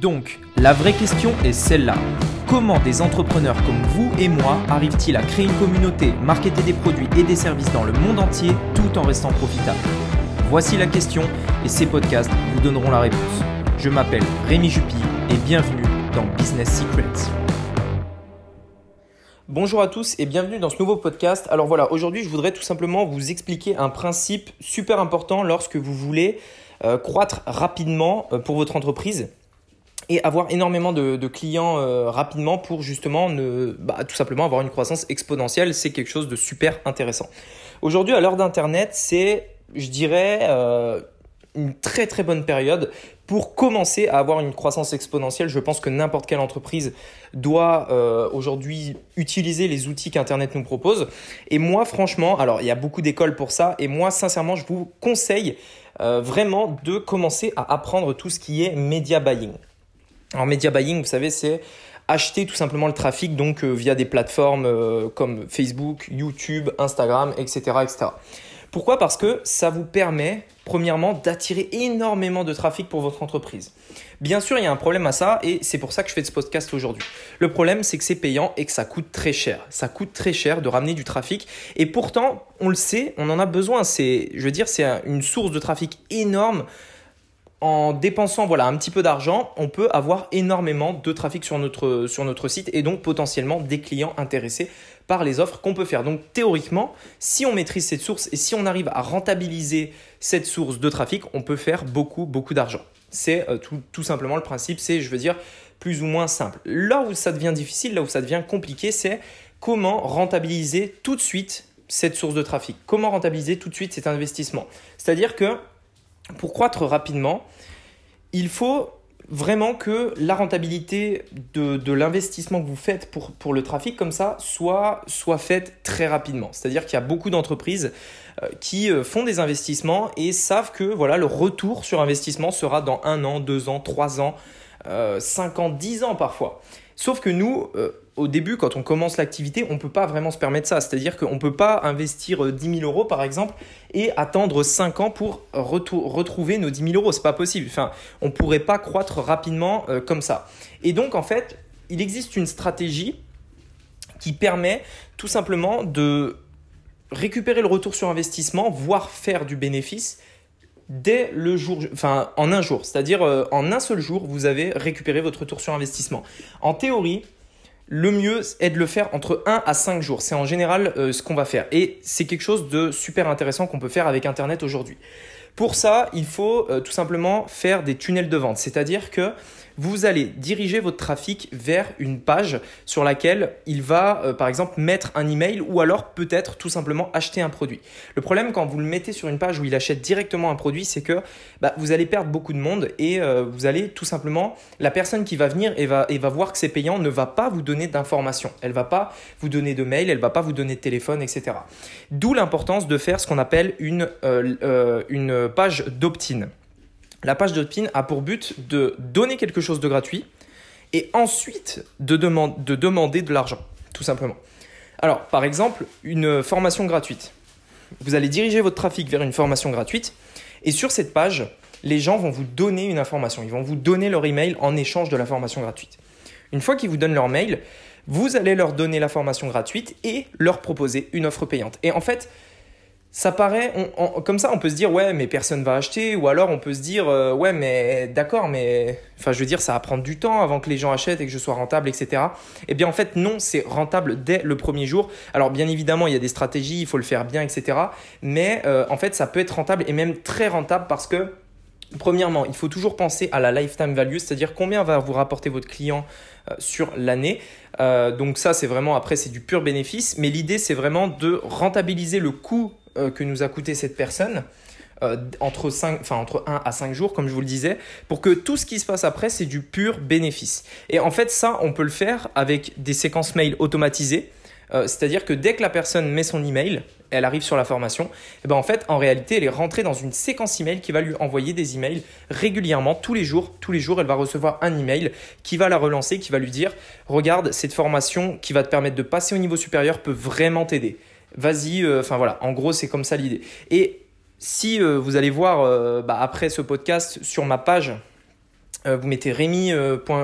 Donc, la vraie question est celle-là. Comment des entrepreneurs comme vous et moi arrivent-ils à créer une communauté, marketer des produits et des services dans le monde entier tout en restant profitables? Voici la question et ces podcasts vous donneront la réponse. Je m'appelle Rémi Jupy et bienvenue dans Business Secrets. Bonjour à tous et bienvenue dans ce nouveau podcast. Alors voilà, aujourd'hui je voudrais tout simplement vous expliquer un principe super important lorsque vous voulez euh, croître rapidement euh, pour votre entreprise et avoir énormément de, clients euh, rapidement pour justement ne, bah, tout simplement avoir une croissance exponentielle. C'est quelque chose de super intéressant. Aujourd'hui, à l'heure d'Internet, c'est, je dirais, euh, une très très bonne période pour commencer à avoir une croissance exponentielle. Je pense que n'importe quelle entreprise doit euh, aujourd'hui utiliser les outils qu'Internet nous propose. Et moi, franchement, alors il y a beaucoup d'écoles pour ça, et moi, sincèrement, je vous conseille vraiment de commencer à apprendre tout ce qui est media buying. Alors media buying, vous savez, c'est acheter tout simplement le trafic donc euh, via des plateformes euh, comme Facebook, YouTube, Instagram, etc.. Pourquoi? Parce que ça vous permet, premièrement, d'attirer énormément de trafic pour votre entreprise. Bien sûr, il y a un problème à ça et c'est pour ça que je fais ce podcast aujourd'hui. Le problème, c'est que c'est payant et que ça coûte très cher. Ça coûte très cher de ramener du trafic et pourtant, on le sait, on en a besoin. C'est, je veux dire, c'est une source de trafic énorme en dépensant voilà un petit peu d'argent, on peut avoir énormément de trafic sur notre, site et donc potentiellement des clients intéressés par les offres qu'on peut faire. Donc théoriquement, si on maîtrise cette source et si on arrive à rentabiliser cette source de trafic, on peut faire beaucoup beaucoup d'argent. C'est euh, tout, tout simplement le principe, c'est je veux dire plus ou moins simple. Là où ça devient difficile, là où ça devient compliqué, c'est comment rentabiliser tout de suite cette source de trafic. Comment rentabiliser tout de suite cet investissement? C'est-à-dire que pour croître rapidement, il faut vraiment que la rentabilité de, l'investissement que vous faites pour, le trafic comme ça soit, soit faite très rapidement. C'est-à-dire qu'il y a beaucoup d'entreprises euh, qui euh, font des investissements et savent que voilà, le retour sur investissement sera dans un an, deux ans, trois ans, euh, cinq ans, dix ans parfois. Sauf que nous, au début, quand on commence l'activité, on ne peut pas vraiment se permettre ça. C'est-à-dire qu'on ne peut pas investir 10 euh, 000 euros, par exemple, et attendre 5 ans pour retrouver nos 10 000 euros. Ce n'est pas possible. Enfin, on ne pourrait pas croître rapidement euh, comme ça. Et donc, en fait, il existe une stratégie qui permet tout simplement de récupérer le retour sur investissement, voire faire du bénéfice dès le jour, enfin en un jour, c'est-à-dire euh, en un seul jour, vous avez récupéré votre retour sur investissement. En théorie, le mieux est de le faire entre 1 à 5 jours. C'est en général euh, ce qu'on va faire. Et c'est quelque chose de super intéressant qu'on peut faire avec Internet aujourd'hui. Pour ça, il faut euh, tout simplement faire des tunnels de vente. C'est-à-dire que vous allez diriger votre trafic vers une page sur laquelle il va, euh, par exemple, mettre un email ou alors peut-être tout simplement acheter un produit. Le problème quand vous le mettez sur une page où il achète directement un produit, c'est que bah, vous allez perdre beaucoup de monde et euh, vous allez tout simplement, la personne qui va venir et va, voir que c'est payant ne va pas vous donner d'informations. Elle va pas vous donner de mail, elle va pas vous donner de téléphone, etc. D'où l'importance de faire ce qu'on appelle une page d'opt-in. La page d'opt-in a pour but de donner quelque chose de gratuit et ensuite de, de demander de l'argent, tout simplement. Alors, par exemple, une formation gratuite. Vous allez diriger votre trafic vers une formation gratuite et sur cette page, les gens vont vous donner une information. Ils vont vous donner leur email en échange de la formation gratuite. Une fois qu'ils vous donnent leur mail, vous allez leur donner la formation gratuite et leur proposer une offre payante. Et en fait, ça paraît, comme ça, on peut se dire ouais, mais personne va acheter, ou alors on peut se dire euh, ouais, mais d'accord, mais enfin, je veux dire, ça va prendre du temps avant que les gens achètent et que je sois rentable, etc. Eh bien, en fait, non, c'est rentable dès le premier jour. Alors, bien évidemment, il y a des stratégies, il faut le faire bien, etc. Mais euh, en fait, ça peut être rentable et même très rentable parce que Premièrement, il faut toujours penser à la lifetime value, c'est-à-dire combien va vous rapporter votre client euh, sur l'année. donc ça, c'est vraiment, après, c'est du pur bénéfice, mais l'idée, c'est vraiment de rentabiliser le coût que nous a coûté cette personne. Euh, entre, 5, enfin, entre 1 à 5 jours, comme je vous le disais, pour que tout ce qui se passe après, c'est du pur bénéfice. Et en fait, ça, on peut le faire avec des séquences mail automatisées. Euh, c'est-à-dire que dès que la personne met son email, elle arrive sur la formation, et eh ben en fait, en réalité, elle est rentrée dans une séquence email qui va lui envoyer des emails régulièrement, tous les jours. Tous les jours, elle va recevoir un email qui va la relancer, qui va lui dire Regarde, cette formation qui va te permettre de passer au niveau supérieur peut vraiment t'aider vas-y, euh, enfin voilà, en gros c'est comme ça l'idée. Et si euh, vous allez voir euh, bah, après ce podcast sur ma page, vous mettez rémi,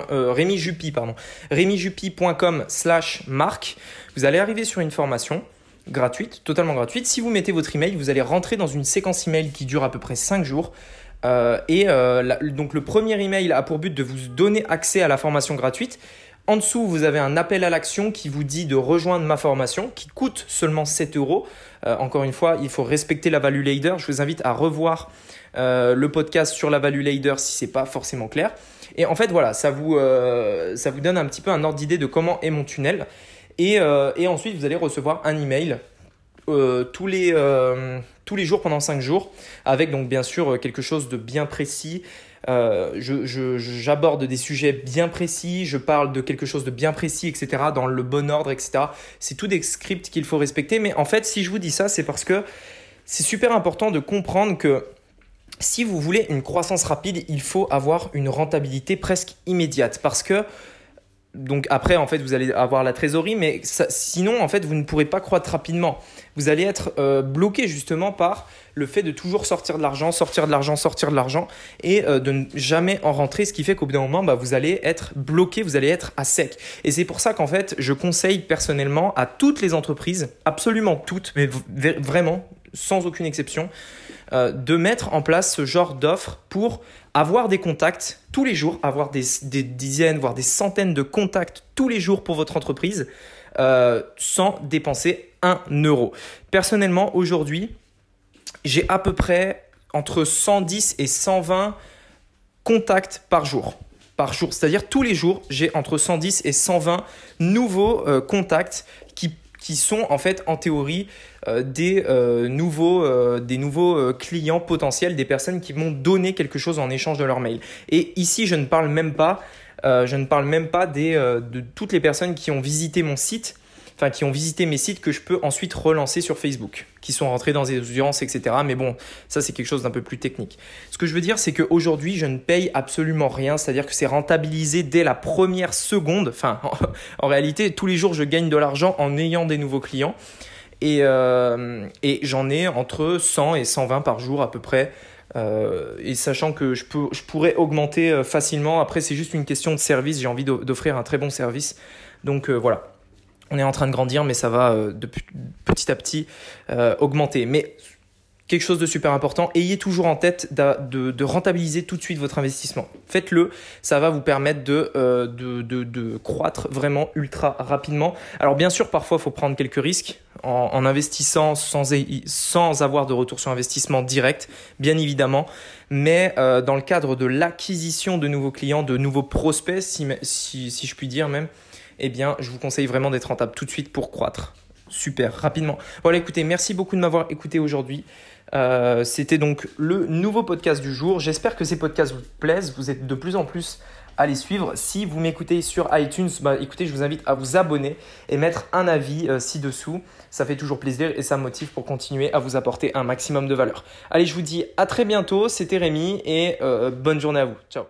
rémijupi, pardon, rémijupi.com slash marque. Vous allez arriver sur une formation gratuite, totalement gratuite. Si vous mettez votre email, vous allez rentrer dans une séquence email qui dure à peu près 5 jours. Et donc le premier email a pour but de vous donner accès à la formation gratuite. En dessous, vous avez un appel à l'action qui vous dit de rejoindre ma formation qui coûte seulement 7 euros. Euh, encore une fois, il faut respecter la value leader. Je vous invite à revoir le podcast sur la value leader si c'est pas forcément clair. Et en fait, voilà, ça vous, ça vous donne un petit peu un ordre d'idée de comment est mon tunnel. Et, ensuite, vous allez recevoir un email euh, tous, les, euh, tous les jours pendant 5 jours, avec donc bien sûr quelque chose de bien précis. Euh, j'aborde des sujets bien précis, je parle de quelque chose de bien précis, etc., dans le bon ordre, etc. C'est tout des scripts qu'il faut respecter, mais en fait, si je vous dis ça, c'est parce que c'est super important de comprendre que si vous voulez une croissance rapide, il faut avoir une rentabilité presque immédiate, parce que donc après, en fait, vous allez avoir la trésorerie, mais sinon, en fait, vous ne pourrez pas croître rapidement. Vous allez être euh, bloqué justement par le fait de toujours sortir de l'argent, sortir de l'argent, sortir de l'argent, et euh, de ne jamais en rentrer, ce qui fait qu'au bout d'un moment, bah, vous allez être bloqué, vous allez être à sec. Et c'est pour ça qu'en fait, je conseille personnellement à toutes les entreprises, absolument toutes, mais vraiment, sans aucune exception, euh, de mettre en place ce genre d'offre pour avoir des contacts tous les jours, avoir des, dizaines, voire des centaines de contacts tous les jours pour votre entreprise euh, sans dépenser un euro. Personnellement, aujourd'hui, j'ai à peu près entre 110 et 120 contacts par jour. Par jour, c'est-à-dire tous les jours, j'ai entre 110 et 120 nouveaux euh, contacts qui qui sont en fait en théorie des, euh, nouveaux, euh, des nouveaux clients potentiels, des personnes qui vont donner quelque chose en échange de leur mail. Et ici, je ne parle même pas, je ne parle même pas des, de toutes les personnes qui ont visité mon site enfin qui ont visité mes sites que je peux ensuite relancer sur Facebook, qui sont rentrés dans des audiences, etc. Mais bon, ça c'est quelque chose d'un peu plus technique. Ce que je veux dire, c'est qu'aujourd'hui, je ne paye absolument rien, c'est-à-dire que c'est rentabilisé dès la première seconde. Enfin, en, réalité, tous les jours, je gagne de l'argent en ayant des nouveaux clients. Et, euh, et j'en ai entre 100 et 120 par jour à peu près. Euh, et sachant que je, peux, je pourrais augmenter euh, facilement, après c'est juste une question de service, j'ai envie d'offrir un très bon service. Donc voilà, on est en train de grandir, mais ça va de petit à petit augmenter. Mais quelque chose de super important, ayez toujours en tête de, rentabiliser tout de suite votre investissement. Faites-le, ça va vous permettre de, euh, croître vraiment ultra rapidement. Alors bien sûr, parfois, il faut prendre quelques risques en, investissant sans, avoir de retour sur investissement direct, bien évidemment. Mais dans le cadre de l'acquisition de nouveaux clients, de nouveaux prospects, si, si je puis dire même, eh bien, je vous conseille vraiment d'être rentable tout de suite pour croître. Super, rapidement. Voilà, écoutez, merci beaucoup de m'avoir écouté aujourd'hui. Euh, c'était donc le nouveau podcast du jour. J'espère que ces podcasts vous plaisent. Vous êtes de plus en plus à les suivre. Si vous m'écoutez sur iTunes, bah, écoutez, je vous invite à vous abonner et mettre un avis euh, ci-dessous. Ça fait toujours plaisir et ça me motive pour continuer à vous apporter un maximum de valeur. Allez, je vous dis à très bientôt. C'était Rémi et euh, bonne journée à vous. Ciao.